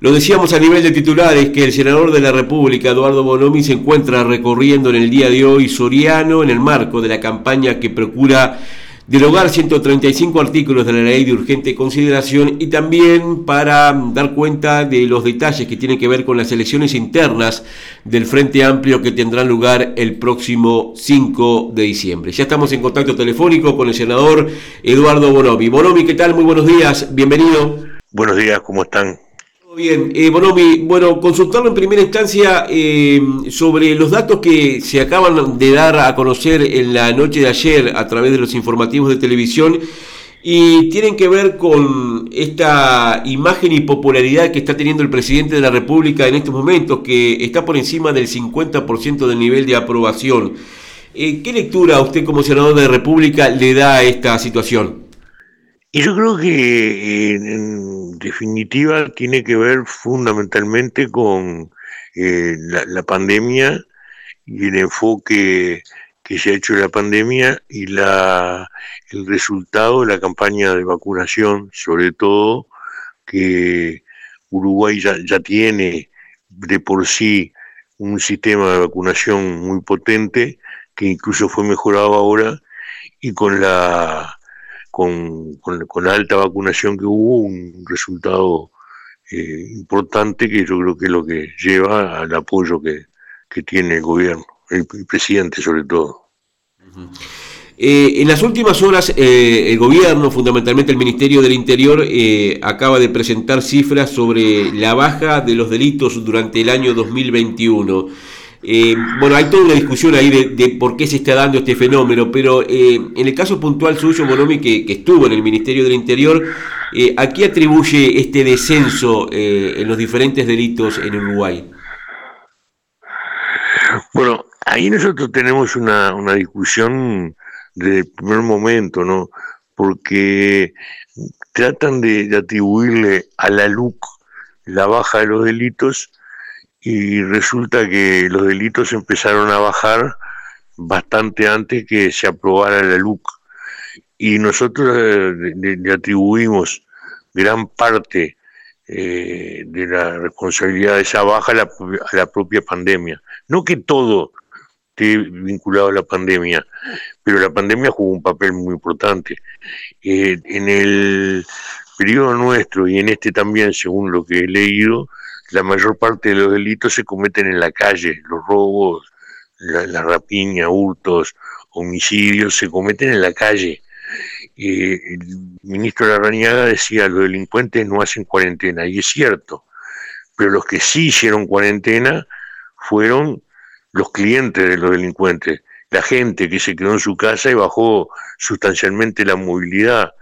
Lo decíamos a nivel de titulares que el senador de la República, Eduardo Bonomi, se encuentra recorriendo en el día de hoy Soriano en el marco de la campaña que procura derogar 135 artículos de la ley de urgente consideración y también para dar cuenta de los detalles que tienen que ver con las elecciones internas del Frente Amplio que tendrán lugar el próximo 5 de diciembre. Ya estamos en contacto telefónico con el senador Eduardo Bonomi. Bonomi, ¿qué tal? Muy buenos días, bienvenido. Buenos días, ¿cómo están? Bien, eh, Bonomi, bueno, consultarlo en primera instancia eh, sobre los datos que se acaban de dar a conocer en la noche de ayer a través de los informativos de televisión y tienen que ver con esta imagen y popularidad que está teniendo el presidente de la República en estos momentos, que está por encima del 50% del nivel de aprobación. Eh, ¿Qué lectura usted como senador de República le da a esta situación? Yo creo que en definitiva tiene que ver fundamentalmente con eh, la, pandemia y el enfoque que se ha hecho de la pandemia y la, el resultado de la campaña de vacunación, sobre todo que Uruguay ya, ya tiene de por sí un sistema de vacunación muy potente que incluso fue mejorado ahora y con la con, con, la alta vacunación que hubo, un resultado eh, importante que yo creo que es lo que lleva al apoyo que, tiene el gobierno, el, presidente sobre todo. Eh, en las últimas horas, eh, el gobierno, fundamentalmente el Ministerio del Interior, acaba de presentar cifras sobre la baja de los delitos durante el año 2021. Eh, bueno, hay toda una discusión ahí de, por qué se está dando este fenómeno, pero eh, en el caso puntual suyo, Bonomi, que, estuvo en el Ministerio del Interior, eh, ¿a qué atribuye este descenso en los diferentes delitos en Uruguay? Bueno, ahí nosotros tenemos una, discusión desde el primer momento, ¿no? Porque tratan de, de atribuirle a la LUC la baja de los delitos y resulta que los delitos empezaron a bajar bastante antes que se aprobara la LUC. Y nosotros eh, le, atribuimos gran parte eh, de la responsabilidad de esa baja a la, propia pandemia. No que todo esté vinculado a la pandemia, pero la pandemia jugó un papel muy importante. Eh, en el periodo nuestro y en este también, según lo que he leído, la mayor parte de los delitos se cometen en la calle, los robos, la, rapiña, hurtos, homicidios se cometen en la calle. el ministro Larrañaga decía, los delincuentes no hacen cuarentena, y es cierto, pero los que sí hicieron cuarentena fueron los clientes de los delincuentes, la gente que se quedó en su casa y bajó sustancialmente la movilidad.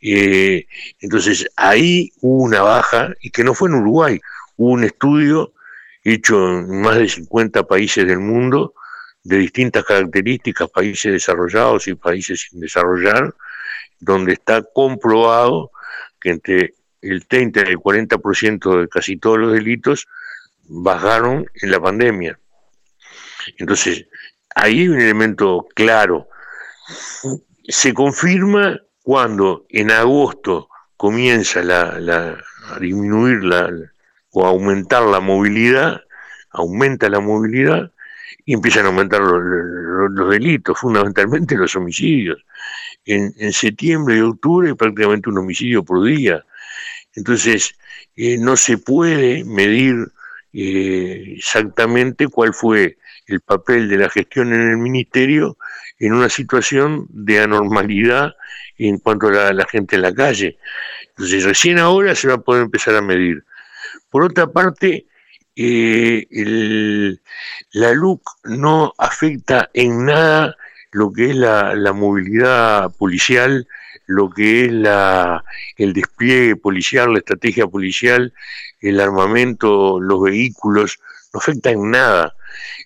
Eh, entonces ahí hubo una baja, y que no fue en Uruguay, un estudio hecho en más de 50 países del mundo de distintas características, países desarrollados y países sin desarrollar, donde está comprobado que entre el 30 y el 40% de casi todos los delitos bajaron en la pandemia. Entonces, ahí hay un elemento claro. Se confirma cuando en agosto comienza a disminuir la, o aumentar la movilidad, aumenta la movilidad y empiezan a aumentar los, delitos, fundamentalmente los homicidios. En, septiembre y octubre prácticamente un homicidio por día. Entonces, eh, no se puede medir eh, exactamente cuál fue el papel de la gestión en el ministerio en una situación de anormalidad en cuanto a la gente en la calle. Entonces, recién ahora se va a poder empezar a medir. Por otra parte, eh, la LUC no afecta en nada lo que es la, movilidad policial, lo que es la, el despliegue policial, la estrategia policial, el armamento, los vehículos, no afecta en nada.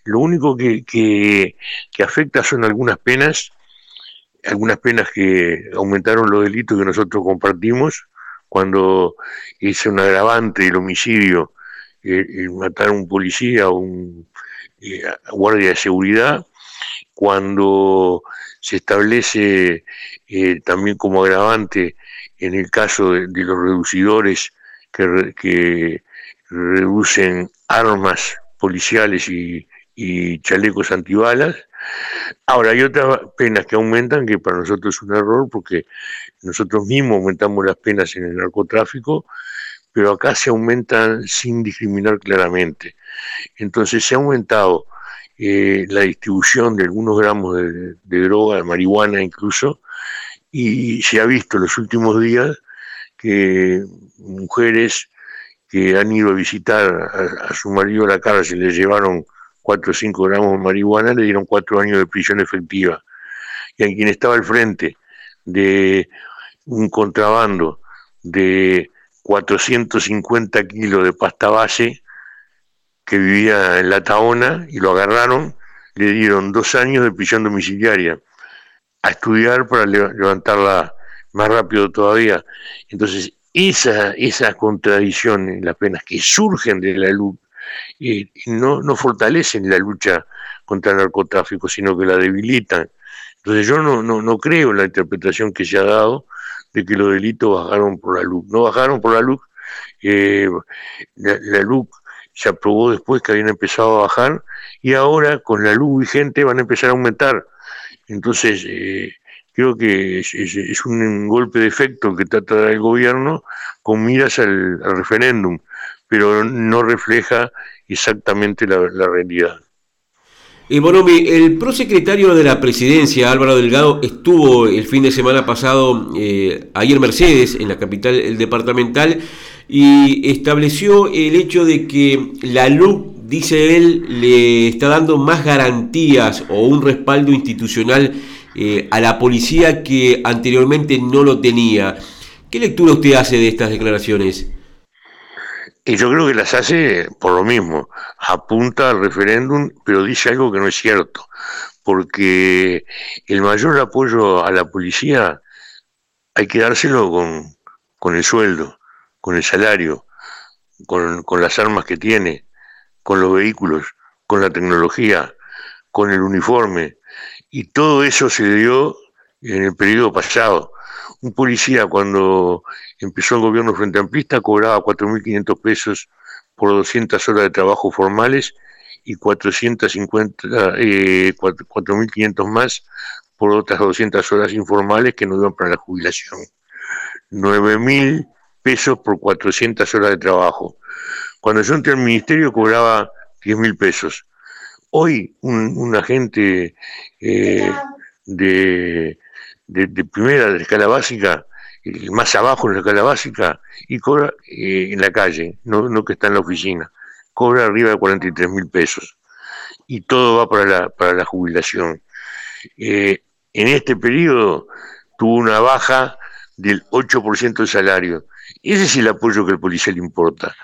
Lo único que, que afecta son algunas penas, algunas penas que aumentaron los delitos que nosotros compartimos, cuando es un agravante el homicidio, el, matar a un policía o un eh, guardia de seguridad, cuando se establece eh, también como agravante en el caso de, los reducidores que, reducen armas policiales y, chalecos antibalas. Ahora, hay otras penas que aumentan, que para nosotros es un error, porque nosotros mismos aumentamos las penas en el narcotráfico, pero acá se aumentan sin discriminar claramente. Entonces se ha aumentado eh, la distribución de algunos gramos de, droga, de marihuana incluso, y se ha visto en los últimos días que mujeres que han ido a visitar a, su marido a la cárcel, le llevaron 4 o 5 gramos de marihuana, le dieron 4 años de prisión efectiva. Y a quien estaba al frente de un contrabando de 450 kilos de pasta base que vivía en La Taona y lo agarraron, le dieron dos años de prisión domiciliaria a estudiar para levantarla más rápido todavía. Entonces, esa, esa contradicción en las penas que surgen de la eh, no, no fortalecen la lucha contra el narcotráfico, sino que la debilitan. Entonces yo no, no, no creo en la interpretación que se ha dado de que los delitos bajaron por la luz. No bajaron por la luz, eh, la, luz se aprobó después que habían empezado a bajar y ahora con la luz vigente van a empezar a aumentar. Entonces, eh, creo que es, un golpe de efecto que trata el gobierno con miras al, referéndum, pero no refleja exactamente la, realidad. Y Bonomi, el prosecretario de la presidencia, Álvaro Delgado, estuvo el fin de semana pasado eh, ayer Mercedes, en la capital departamental, y estableció el hecho de que la LUC, dice él, le está dando más garantías o un respaldo institucional eh, a la policía que anteriormente no lo tenía. ¿Qué lectura usted hace de estas declaraciones? Y yo creo que las hace por lo mismo, apunta al referéndum, pero dice algo que no es cierto, porque el mayor apoyo a la policía hay que dárselo con, con el sueldo, con el salario, con, con las armas que tiene, con los vehículos, con la tecnología, con el uniforme, y todo eso se dio en el periodo pasado. Un policía cuando empezó el gobierno frente amplista cobraba 4.500 pesos por 200 horas de trabajo formales y 450, eh, 4.500 más por otras 200 horas informales que no iban para la jubilación. 9.000 pesos por 400 horas de trabajo. Cuando yo entré al ministerio cobraba 10.000 pesos. Hoy un, agente eh, de, primera de la escala básica, más abajo en la escala básica, y cobra eh, en la calle, no, que está en la oficina, cobra arriba de 43 mil pesos. Y todo va para la, para la jubilación. Eh, en este periodo tuvo una baja del 8% del salario. Ese es el apoyo que al policía le importa,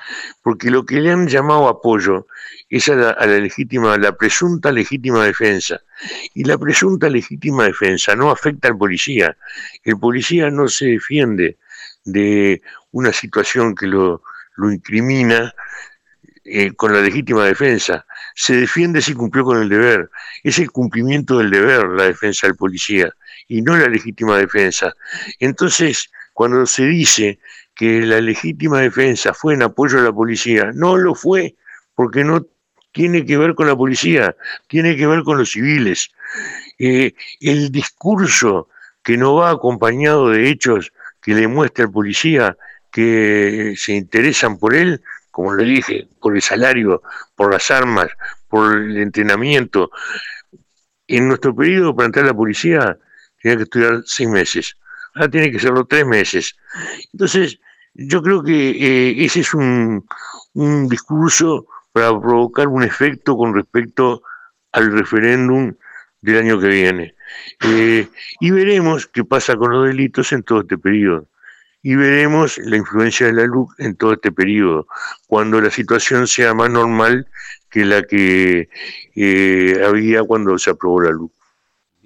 porque lo que le han llamado apoyo es a la, legítima, la presunta legítima defensa. Y la presunta legítima defensa no afecta al policía. El policía no se defiende de una situación que lo, lo incrimina eh, con la legítima defensa. Se defiende si cumplió con el deber. Es el cumplimiento del deber la defensa del policía y no la legítima defensa. Entonces, cuando se dice que la legítima defensa fue en apoyo a la policía, no lo fue, porque no tiene que ver con la policía, tiene que ver con los civiles. Eh, el discurso que no va acompañado de hechos que le muestra al policía que se interesan por él, como le dije, por el salario, por las armas, por el entrenamiento. En nuestro periodo para entrar a la policía tenía que estudiar seis meses, ahora tiene que serlo tres meses. Entonces, yo creo que eh, ese es un, un discurso para provocar un efecto con respecto al referéndum del año que viene. Eh, y veremos qué pasa con los delitos en todo este periodo. Y veremos la influencia de la luz en todo este periodo, cuando la situación sea más normal que la que eh, había cuando se aprobó la luz.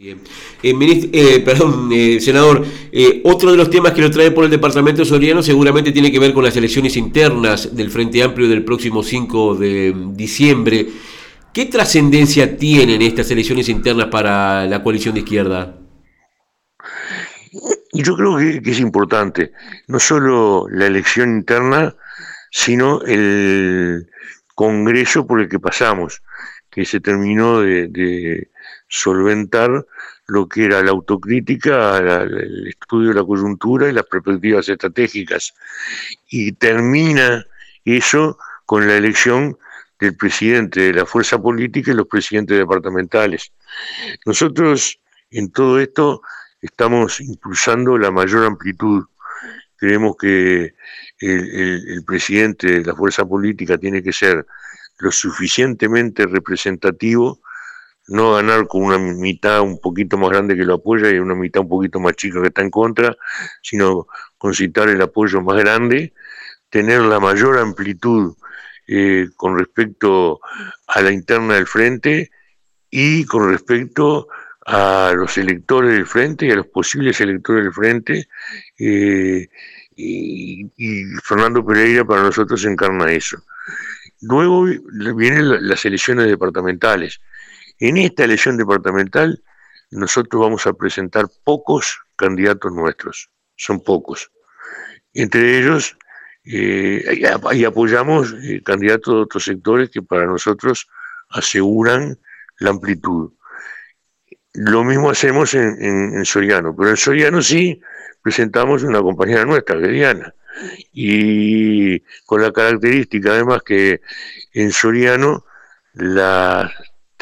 Eh, eh, perdón, eh, senador, otro de los temas que lo trae por el departamento soriano seguramente tiene que ver con las elecciones internas del Frente Amplio del próximo 5 de diciembre. ¿Qué trascendencia tienen estas elecciones internas para la coalición de izquierda? Yo creo que, es importante, no solo la elección interna, sino el congreso por el que pasamos, que se terminó de, solventar lo que era la autocrítica, el estudio de la coyuntura y las perspectivas estratégicas. Y termina eso con la elección del presidente de la fuerza política y los presidentes departamentales. Nosotros en todo esto estamos impulsando la mayor amplitud. Creemos que el, presidente de la fuerza política tiene que ser lo suficientemente representativo, no ganar con una mitad un poquito más grande que lo apoya y una mitad un poquito más chica que está en contra, sino concitar el apoyo más grande, tener la mayor amplitud eh, con respecto a la interna del frente y con respecto a los electores del frente y a los posibles electores del frente. Eh, y, Fernando Pereira para nosotros encarna eso. Luego vienen las elecciones departamentales. En esta elección departamental nosotros vamos a presentar pocos candidatos nuestros, son pocos. Entre ellos, eh, y apoyamos eh, candidatos de otros sectores que para nosotros aseguran la amplitud. Lo mismo hacemos en, Soriano, pero en Soriano sí presentamos una compañera nuestra, Diana, y con la característica además que en Soriano las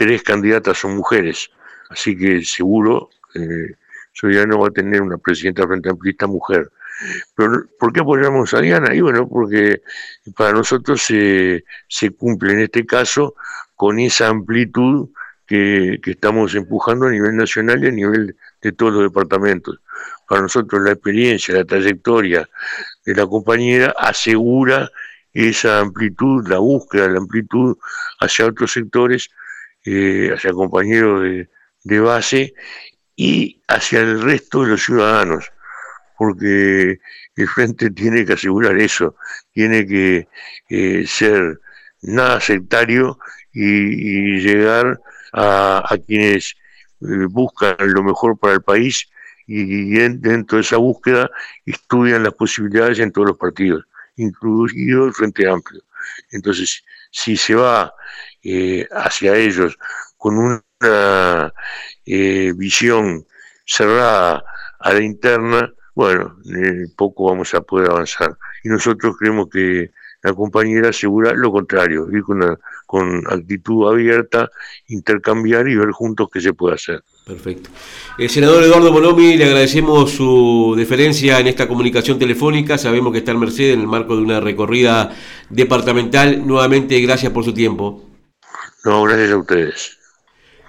tres candidatas son mujeres, así que seguro eh, Soriano va a tener una presidenta frente amplista mujer. Pero, ¿Por qué apoyamos a Diana? Y bueno, porque para nosotros se, se cumple en este caso con esa amplitud que, estamos empujando a nivel nacional y a nivel de todos los departamentos. Para nosotros la experiencia, la trayectoria de la compañera asegura esa amplitud, la búsqueda de la amplitud hacia otros sectores, eh, hacia compañeros de, base y hacia el resto de los ciudadanos, porque el frente tiene que asegurar eso, tiene que eh, ser nada sectario y llegar a, quienes eh, buscan lo mejor para el país y, dentro de esa búsqueda estudian las posibilidades en todos los partidos, incluido el Frente Amplio. Entonces, si se va eh, hacia ellos con una eh, visión cerrada a la interna, bueno, poco vamos a poder avanzar. Y nosotros creemos que la compañera asegura lo contrario, ir con, con actitud abierta, intercambiar y ver juntos qué se puede hacer. Perfecto. El senador Eduardo Bonomi, le agradecemos su deferencia en esta comunicación telefónica. Sabemos que está en Mercedes en el marco de una recorrida departamental. Nuevamente, gracias por su tiempo. No, gracias a ustedes.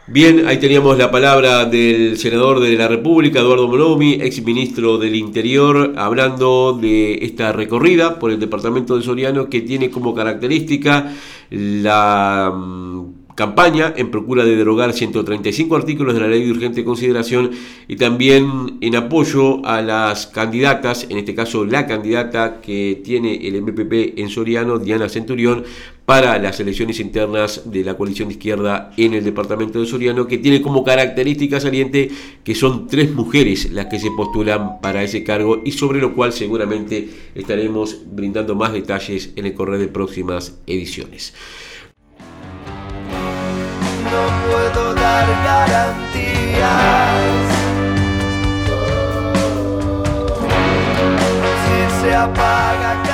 Bien, ahí teníamos la palabra del senador de la República, Eduardo Monomi, ex ministro del Interior, hablando de esta recorrida por el departamento de Soriano que tiene como característica la mm, campaña en procura de derogar 135 artículos de la ley de urgente consideración y también en apoyo a las candidatas, en este caso la candidata que tiene el MPP en Soriano, Diana Centurión, para las elecciones internas de la coalición de izquierda en el departamento de Soriano, que tiene como característica saliente que son tres mujeres las que se postulan para ese cargo y sobre lo cual seguramente estaremos brindando más detalles en el correo de próximas ediciones dar garantías. Si se apaga